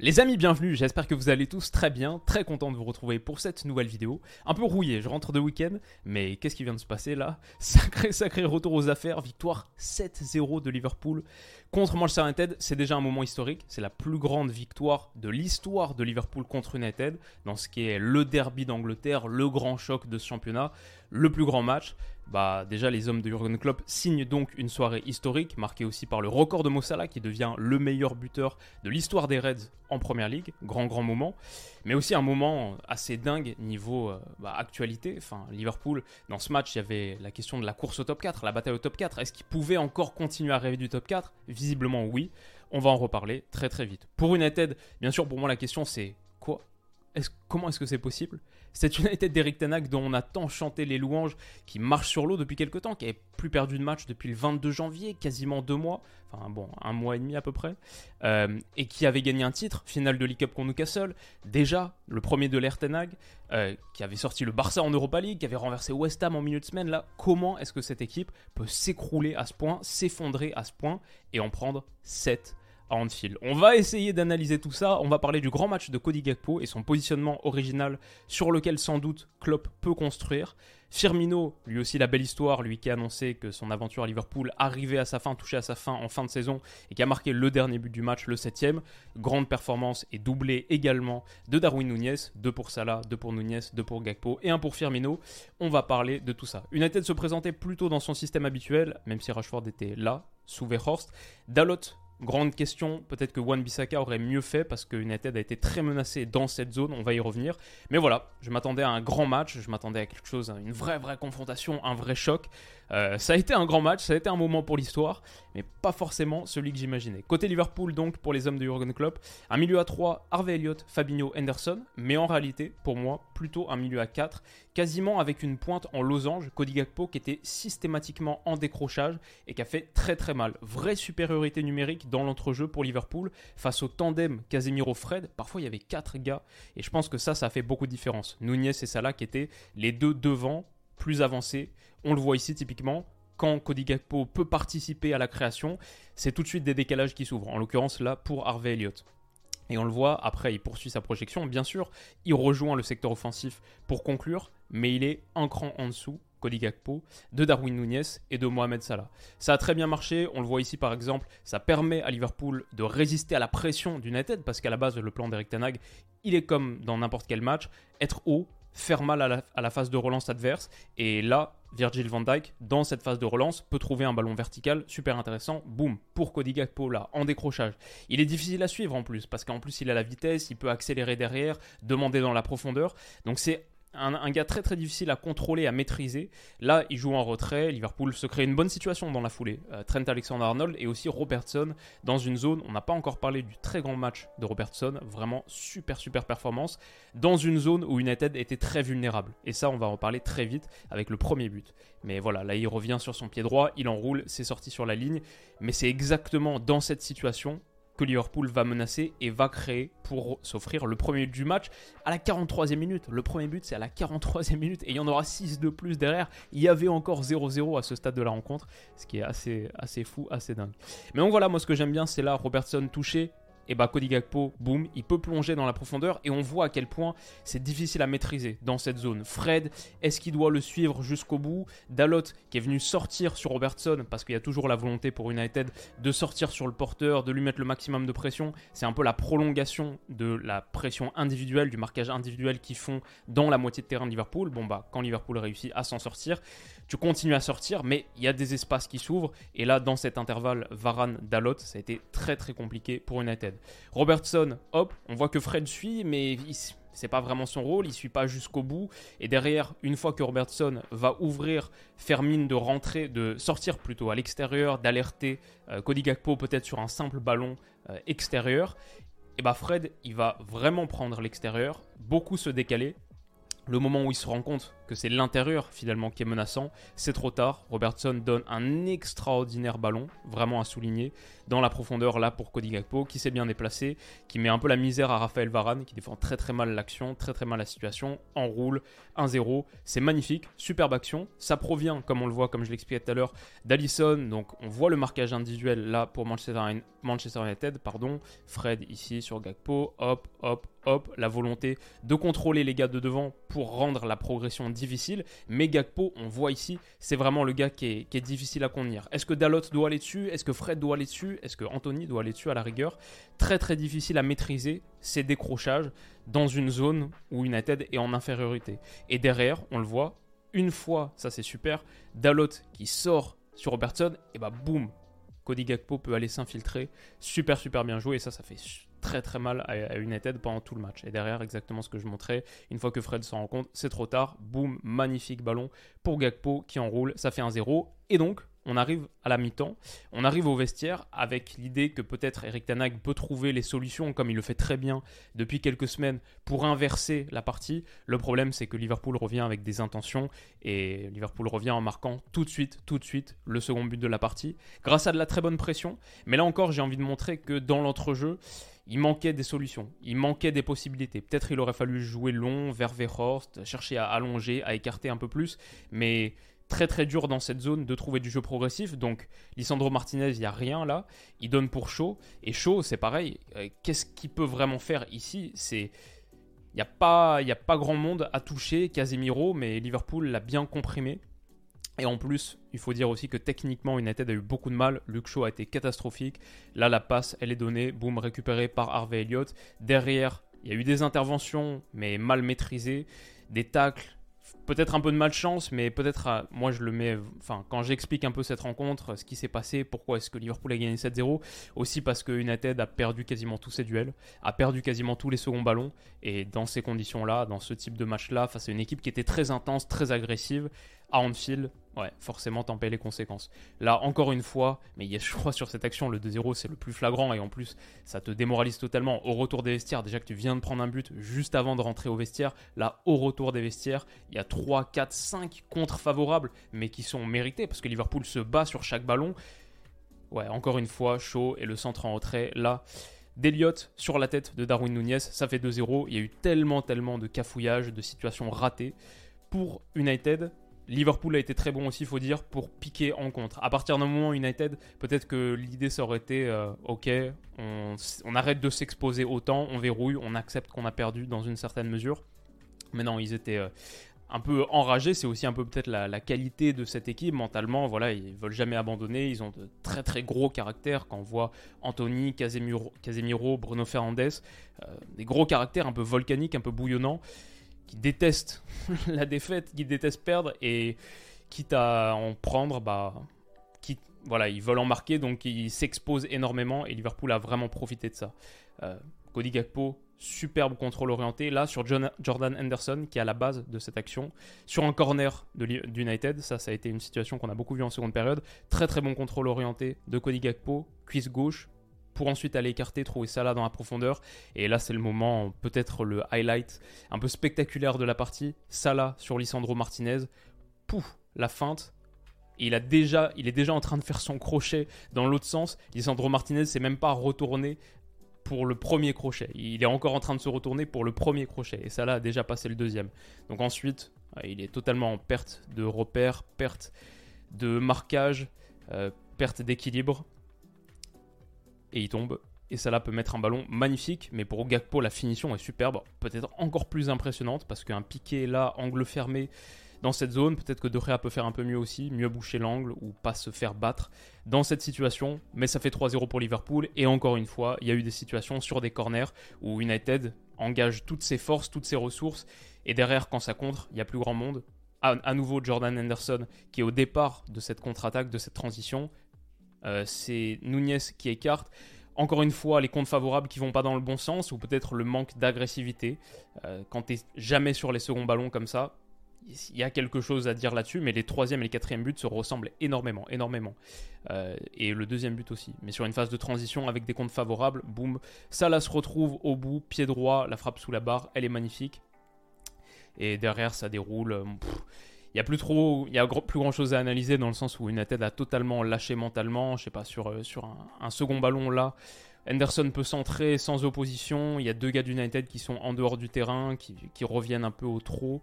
Les amis, bienvenue, j'espère que vous allez tous très bien, très content de vous retrouver pour cette nouvelle vidéo. Un peu rouillé, je rentre de week-end, mais qu'est-ce qui vient de se passer là? Sacré, sacré retour aux affaires, victoire 7-0 de Liverpool contre Manchester United, c'est déjà un moment historique, c'est la plus grande victoire de l'histoire de Liverpool contre United, dans ce qui est le derby d'Angleterre, le grand choc de ce championnat, le plus grand match. Bah, déjà, les hommes de Jurgen Klopp signent donc une soirée historique, marquée aussi par le record de Mossala, qui devient le meilleur buteur de l'histoire des Reds en Première Ligue. Grand, grand moment. Mais aussi un moment assez dingue niveau euh, bah, actualité. Enfin, Liverpool, dans ce match, il y avait la question de la course au top 4, la bataille au top 4. Est-ce qu'il pouvait encore continuer à rêver du top 4 Visiblement, oui. On va en reparler très, très vite. Pour United, bien sûr, pour moi, la question, c'est quoi? Comment est-ce que c'est possible? Cette United d'Eric Tenag dont on a tant chanté les louanges, qui marche sur l'eau depuis quelques temps, qui n'avait plus perdu de match depuis le 22 janvier, quasiment deux mois, enfin bon, un mois et demi à peu près, euh, et qui avait gagné un titre, finale de League Cup contre Newcastle, déjà le premier de l'Air Tenag, euh, qui avait sorti le Barça en Europa League, qui avait renversé West Ham en milieu de semaine, là, comment est-ce que cette équipe peut s'écrouler à ce point, s'effondrer à ce point, et en prendre 7 On va essayer d'analyser tout ça. On va parler du grand match de Cody Gakpo et son positionnement original sur lequel sans doute Klopp peut construire. Firmino, lui aussi la belle histoire, lui qui a annoncé que son aventure à Liverpool arrivait à sa fin, touchait à sa fin en fin de saison et qui a marqué le dernier but du match, le septième. Grande performance et doublé également de Darwin Nunez, deux pour Salah, deux pour Nunez, deux pour Gakpo et un pour Firmino. On va parler de tout ça. United se présentait plutôt dans son système habituel, même si Rashford était là, sous Verhorst. Dalot Grande question, peut-être que Wan Bissaka aurait mieux fait parce que United a été très menacé dans cette zone, on va y revenir. Mais voilà, je m'attendais à un grand match, je m'attendais à quelque chose, une vraie vraie confrontation, un vrai choc. Euh, ça a été un grand match, ça a été un moment pour l'histoire, mais pas forcément celui que j'imaginais. Côté Liverpool donc pour les hommes de Jurgen Klopp, un milieu à 3, Harvey Elliott, Fabinho, Henderson, mais en réalité pour moi plutôt un milieu à 4, quasiment avec une pointe en losange, Cody Gakpo qui était systématiquement en décrochage et qui a fait très très mal. Vraie supériorité numérique dans l'entrejeu pour Liverpool face au tandem Casemiro-Fred. Parfois il y avait 4 gars et je pense que ça ça a fait beaucoup de différence. Nunez et Salah qui étaient les deux devant plus avancés on le voit ici typiquement, quand Cody peut participer à la création, c'est tout de suite des décalages qui s'ouvrent. En l'occurrence là pour Harvey Elliott. Et on le voit, après il poursuit sa projection, bien sûr, il rejoint le secteur offensif pour conclure, mais il est un cran en dessous, Cody de Darwin Nunez et de Mohamed Salah. Ça a très bien marché, on le voit ici par exemple, ça permet à Liverpool de résister à la pression d'United, parce qu'à la base le plan d'Eric Tanag, il est comme dans n'importe quel match, être haut, faire mal à la, phase de relance adverse. Et là, Virgil van Dijk, dans cette phase de relance, peut trouver un ballon vertical super intéressant. Boum, pour Cody Gakpo là, en décrochage. Il est difficile à suivre en plus, parce qu'en plus il a la vitesse, il peut accélérer derrière, demander dans la profondeur. Donc c'est un, gars très très difficile à contrôler, à maîtriser. Là, il joue en retrait. Liverpool se crée une bonne situation dans la foulée. Euh, Trent Alexander-Arnold et aussi Robertson dans une zone. On n'a pas encore parlé du très grand match de Robertson. Vraiment super super performance. Dans une zone où United était très vulnérable. Et ça, on va en parler très vite avec le premier but. Mais voilà, là, il revient sur son pied droit. Il enroule, c'est sorti sur la ligne. Mais c'est exactement dans cette situation que Liverpool va menacer et va créer pour s'offrir le premier but du match à la 43e minute. Le premier but, c'est à la 43e minute et il y en aura 6 de plus derrière. Il y avait encore 0-0 à ce stade de la rencontre, ce qui est assez, assez fou, assez dingue. Mais donc voilà, moi ce que j'aime bien, c'est là Robertson touché, et bah Cody Gakpo, boum, il peut plonger dans la profondeur et on voit à quel point c'est difficile à maîtriser dans cette zone. Fred, est-ce qu'il doit le suivre jusqu'au bout? Dalot qui est venu sortir sur Robertson parce qu'il y a toujours la volonté pour United de sortir sur le porteur, de lui mettre le maximum de pression. C'est un peu la prolongation de la pression individuelle, du marquage individuel qu'ils font dans la moitié de terrain de Liverpool. Bon bah quand Liverpool réussit à s'en sortir, tu continues à sortir, mais il y a des espaces qui s'ouvrent. Et là, dans cet intervalle Varane-Dalot, ça a été très très compliqué pour United. Robertson, hop, on voit que Fred suit, mais c'est pas vraiment son rôle, il suit pas jusqu'au bout. Et derrière, une fois que Robertson va ouvrir, faire de rentrer, de sortir plutôt à l'extérieur, d'alerter euh, Cody Gakpo peut-être sur un simple ballon euh, extérieur, et bah Fred, il va vraiment prendre l'extérieur, beaucoup se décaler. Le moment où il se rend compte que c'est l'intérieur finalement qui est menaçant, c'est trop tard. Robertson donne un extraordinaire ballon, vraiment à souligner, dans la profondeur là pour Cody Gakpo, qui s'est bien déplacé, qui met un peu la misère à Raphaël Varane, qui défend très très mal l'action, très très mal la situation, enroule 1-0. C'est magnifique, superbe action. Ça provient, comme on le voit, comme je l'expliquais tout à l'heure, d'Alisson. Donc on voit le marquage individuel là pour Manchester, United, pardon. Fred ici sur Gakpo, hop, hop, hop, la volonté de contrôler les gars de devant pour rendre la progression difficile. Mais Gakpo, on voit ici, c'est vraiment le gars qui est, difficile à contenir. Est-ce que Dalot doit aller dessus? Est-ce que Fred doit aller dessus? Est-ce que Anthony doit aller dessus à la rigueur? Très très difficile à maîtriser ces décrochages dans une zone où United est en infériorité. Et derrière, on le voit, une fois, ça c'est super, Dalot qui sort sur Robertson, et bah boum, Cody Gakpo peut aller s'infiltrer. Super super bien joué et ça ça fait très très mal à, United pendant tout le match. Et derrière, exactement ce que je montrais, une fois que Fred s'en rend compte, c'est trop tard. Boum, magnifique ballon pour Gakpo qui enroule, ça fait un 0. Et donc, on arrive à la mi-temps, on arrive au vestiaire avec l'idée que peut-être Eric Tanag peut trouver les solutions, comme il le fait très bien depuis quelques semaines, pour inverser la partie. Le problème, c'est que Liverpool revient avec des intentions et Liverpool revient en marquant tout de suite, tout de suite le second but de la partie, grâce à de la très bonne pression. Mais là encore, j'ai envie de montrer que dans l'entrejeu, il manquait des solutions, il manquait des possibilités. Peut-être il aurait fallu jouer long vers Verhorst, chercher à allonger, à écarter un peu plus, mais très très dur dans cette zone de trouver du jeu progressif. Donc Lisandro Martinez, il n'y a rien là. Il donne pour Shaw. Et Shaw, c'est pareil. Euh, qu'est-ce qu'il peut vraiment faire ici? C'est il n'y a, pas, a pas grand monde à toucher, Casemiro, mais Liverpool l'a bien comprimé. Et en plus, il faut dire aussi que techniquement, United a eu beaucoup de mal. Luke Shaw a été catastrophique. Là, la passe, elle est donnée. Boum, récupérée par Harvey Elliott. Derrière, il y a eu des interventions, mais mal maîtrisées. Des tacles peut-être un peu de malchance, mais peut-être, moi je le mets, enfin, quand j'explique un peu cette rencontre, ce qui s'est passé, pourquoi est-ce que Liverpool a gagné 7-0, aussi parce que United a perdu quasiment tous ses duels, a perdu quasiment tous les seconds ballons, et dans ces conditions-là, dans ce type de match-là, face à une équipe qui était très intense, très agressive, à Anfield, ouais, forcément t'en payes les conséquences. Là, encore une fois, mais il y a, je crois, sur cette action, le 2-0, c'est le plus flagrant, et en plus, ça te démoralise totalement. Au retour des vestiaires, déjà que tu viens de prendre un but juste avant de rentrer au vestiaire, là, au retour des vestiaires, il y a 3, 4, 5 contre favorables, mais qui sont mérités, parce que Liverpool se bat sur chaque ballon. Ouais, encore une fois, chaud, et le centre en retrait, là... D'Eliott sur la tête de Darwin Nunez, ça fait 2-0. Il y a eu tellement, tellement de cafouillages, de situations ratées. Pour United, Liverpool a été très bon aussi, il faut dire, pour piquer en contre. À partir d'un moment, United, peut-être que l'idée ça aurait été euh, ok, on, arrête de s'exposer autant, on verrouille, on accepte qu'on a perdu dans une certaine mesure. Mais non, ils étaient euh, un peu enragés. C'est aussi un peu peut-être la, qualité de cette équipe mentalement. Voilà, ils veulent jamais abandonner. Ils ont de très très gros caractères. Quand on voit Anthony, Casemiro, Bruno Fernandes, euh, des gros caractères un peu volcaniques, un peu bouillonnants qui détestent la défaite, qui détestent perdre et quitte à en prendre, bah, voilà, ils veulent en marquer donc ils s'exposent énormément et Liverpool a vraiment profité de ça. Euh, Cody Gakpo, superbe contrôle orienté. Là, sur Jordan Henderson, qui est à la base de cette action, sur un corner d'United, ça, ça a été une situation qu'on a beaucoup vu en seconde période. Très très bon contrôle orienté de Cody Gakpo, cuisse gauche, pour ensuite aller écarter, trouver ça là dans la profondeur. Et là, c'est le moment, peut-être le highlight un peu spectaculaire de la partie. Salah sur Lisandro Martinez. Pouf, la feinte. il, a déjà, il est déjà en train de faire son crochet dans l'autre sens. Lisandro Martinez s'est même pas retourné pour le premier crochet. Il est encore en train de se retourner pour le premier crochet. Et Salah a déjà passé le deuxième. Donc ensuite, il est totalement en perte de repère, perte de marquage, euh, perte d'équilibre et il tombe. Et Salah peut mettre un ballon magnifique, mais pour Gakpo, la finition est superbe, peut-être encore plus impressionnante, parce qu'un piqué là, angle fermé, dans cette zone, peut-être que De peut faire un peu mieux aussi, mieux boucher l'angle ou pas se faire battre dans cette situation, mais ça fait 3-0 pour Liverpool, et encore une fois, il y a eu des situations sur des corners où United engage toutes ses forces, toutes ses ressources, et derrière, quand ça contre, il n'y a plus grand monde. À, nouveau, Jordan Anderson, qui est au départ de cette contre-attaque, de cette transition, euh, c'est Nunez qui écarte. encore une fois, les comptes favorables qui vont pas dans le bon sens, ou peut-être le manque d'agressivité. Euh, quand tu jamais sur les seconds ballons comme ça, il y a quelque chose à dire là-dessus, mais les troisième et les quatrième buts se ressemblent énormément, énormément. Euh, et le deuxième but aussi. Mais sur une phase de transition avec des comptes favorables, boum, Salah se retrouve au bout, pied droit, la frappe sous la barre, elle est magnifique. Et derrière, ça déroule. Il y a plus grand chose à analyser dans le sens où United a totalement lâché mentalement. Je sais pas sur euh, un, second ballon là, Henderson peut centrer sans opposition. Il y a deux gars d'United qui sont en dehors du terrain, qui, reviennent un peu au trot.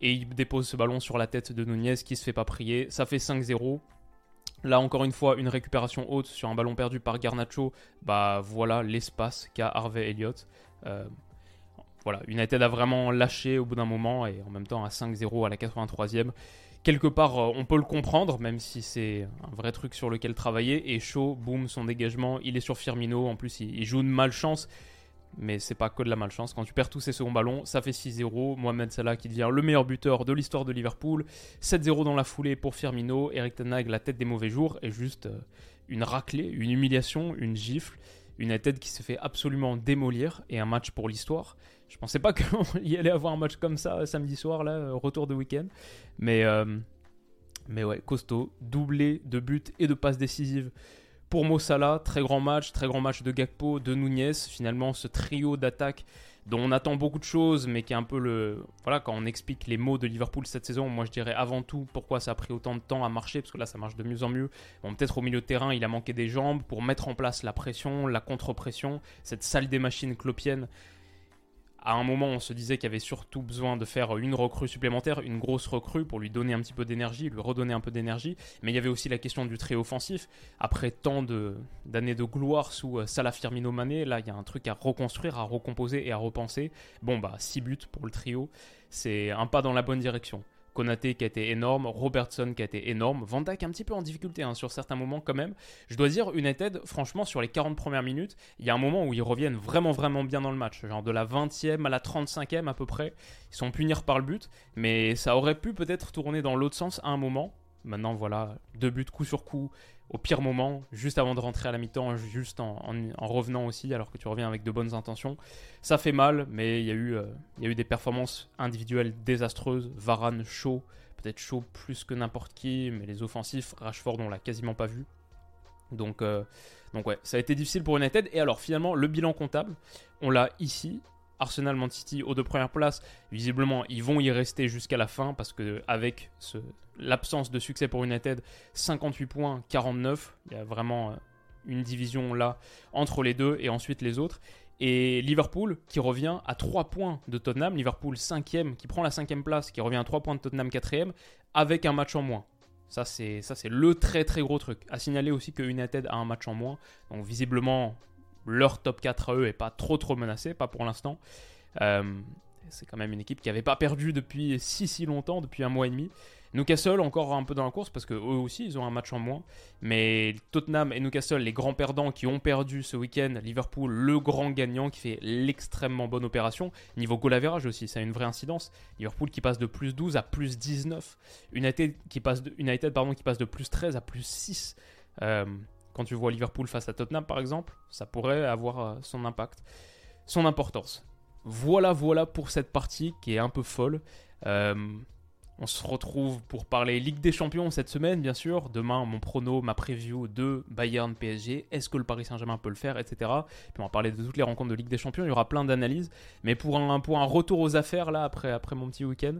Et il dépose ce ballon sur la tête de Nunez qui se fait pas prier. Ça fait 5-0. Là, encore une fois, une récupération haute sur un ballon perdu par Garnacho. Bah voilà l'espace qu'a Harvey Elliott. Euh, voilà, United a vraiment lâché au bout d'un moment et en même temps à 5-0 à la 83e. Quelque part, euh, on peut le comprendre, même si c'est un vrai truc sur lequel travailler. Et Shaw, boum, son dégagement, il est sur Firmino. En plus, il, joue de malchance. Mais c'est pas que de la malchance. Quand tu perds tous ces seconds ballons, ça fait 6-0. Mohamed Salah qui devient le meilleur buteur de l'histoire de Liverpool. 7-0 dans la foulée pour Firmino. Eric Ten la tête des mauvais jours. Et juste euh, une raclée, une humiliation, une gifle. Une tête qui se fait absolument démolir. Et un match pour l'histoire. Je pensais pas qu'il y allait avoir un match comme ça euh, samedi soir, là, euh, retour de week-end. Mais, euh, mais ouais, costaud. Doublé de buts et de passes décisives pour Mossala. Très grand match, très grand match de Gakpo, de Nunez. Finalement, ce trio d'attaque dont on attend beaucoup de choses, mais qui est un peu le. Voilà, quand on explique les mots de Liverpool cette saison, moi je dirais avant tout pourquoi ça a pris autant de temps à marcher, parce que là ça marche de mieux en mieux. Bon, peut-être au milieu de terrain, il a manqué des jambes pour mettre en place la pression, la contre-pression, cette salle des machines clopienne à un moment, on se disait qu'il y avait surtout besoin de faire une recrue supplémentaire, une grosse recrue pour lui donner un petit peu d'énergie, lui redonner un peu d'énergie. Mais il y avait aussi la question du trait offensif. Après tant d'années de, gloire sous euh, Salah Firmino Mané, là, il y a un truc à reconstruire, à recomposer et à repenser. Bon, bah, 6 buts pour le trio, c'est un pas dans la bonne direction. Konaté qui a été énorme, Robertson qui a été énorme, Van Dijk un petit peu en difficulté hein, sur certains moments quand même. Je dois dire, United, franchement, sur les 40 premières minutes, il y a un moment où ils reviennent vraiment vraiment bien dans le match, genre de la 20e à la 35e à peu près. Ils sont punis par le but, mais ça aurait pu peut-être tourner dans l'autre sens à un moment. Maintenant, voilà, deux buts coup sur coup au pire moment, juste avant de rentrer à la mi-temps, juste en, revenant aussi, alors que tu reviens avec de bonnes intentions. Ça fait mal, mais il y, a eu, euh, il y a eu des performances individuelles désastreuses. Varane chaud, peut-être chaud plus que n'importe qui, mais les offensifs, Rashford, on l'a quasiment pas vu. Donc, euh, donc ouais, ça a été difficile pour United. Et alors finalement, le bilan comptable, on l'a ici. Arsenal, Man City aux deux premières places. Visiblement, ils vont y rester jusqu'à la fin parce que avec l'absence de succès pour United, 58 points, 49, il y a vraiment euh, une division là entre les deux et ensuite les autres. Et Liverpool qui revient à 3 points de Tottenham, Liverpool 5 qui prend la 5 place, qui revient à 3 points de Tottenham 4 avec un match en moins. Ça c'est, ça, c'est le très très gros truc. À signaler aussi que United a un match en moins. Donc visiblement, leur top 4 à eux est pas trop trop menacé, pas pour l'instant. Euh, c'est quand même une équipe qui n'avait pas perdu depuis si si longtemps, depuis un mois et demi. Newcastle encore un peu dans la course parce que eux aussi ils ont un match en moins. Mais Tottenham et Newcastle, les grands perdants qui ont perdu ce week-end. Liverpool, le grand gagnant qui fait l'extrêmement bonne opération. Niveau goal average aussi, ça a une vraie incidence. Liverpool qui passe de plus 12 à plus 19. United qui passe de, pardon, qui passe de plus 13 à plus 6. Euh, quand tu vois Liverpool face à Tottenham, par exemple, ça pourrait avoir euh, son impact, son importance. Voilà, voilà pour cette partie qui est un peu folle. Euh, on se retrouve pour parler Ligue des Champions cette semaine, bien sûr. Demain, mon prono, ma preview de Bayern PSG. Est-ce que le Paris Saint-Germain peut le faire, etc. Puis on va parler de toutes les rencontres de Ligue des Champions. Il y aura plein d'analyses. Mais pour un, retour aux affaires, là, après, après mon petit week-end,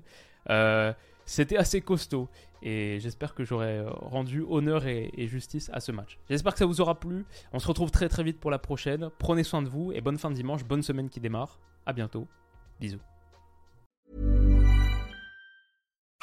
euh, c'était assez costaud. Et j'espère que j'aurai euh, rendu honneur et, justice à ce match. J'espère que ça vous aura plu. On se retrouve très très vite pour la prochaine. Prenez soin de vous et bonne fin de dimanche, bonne semaine qui démarre. À bientôt. Bisous.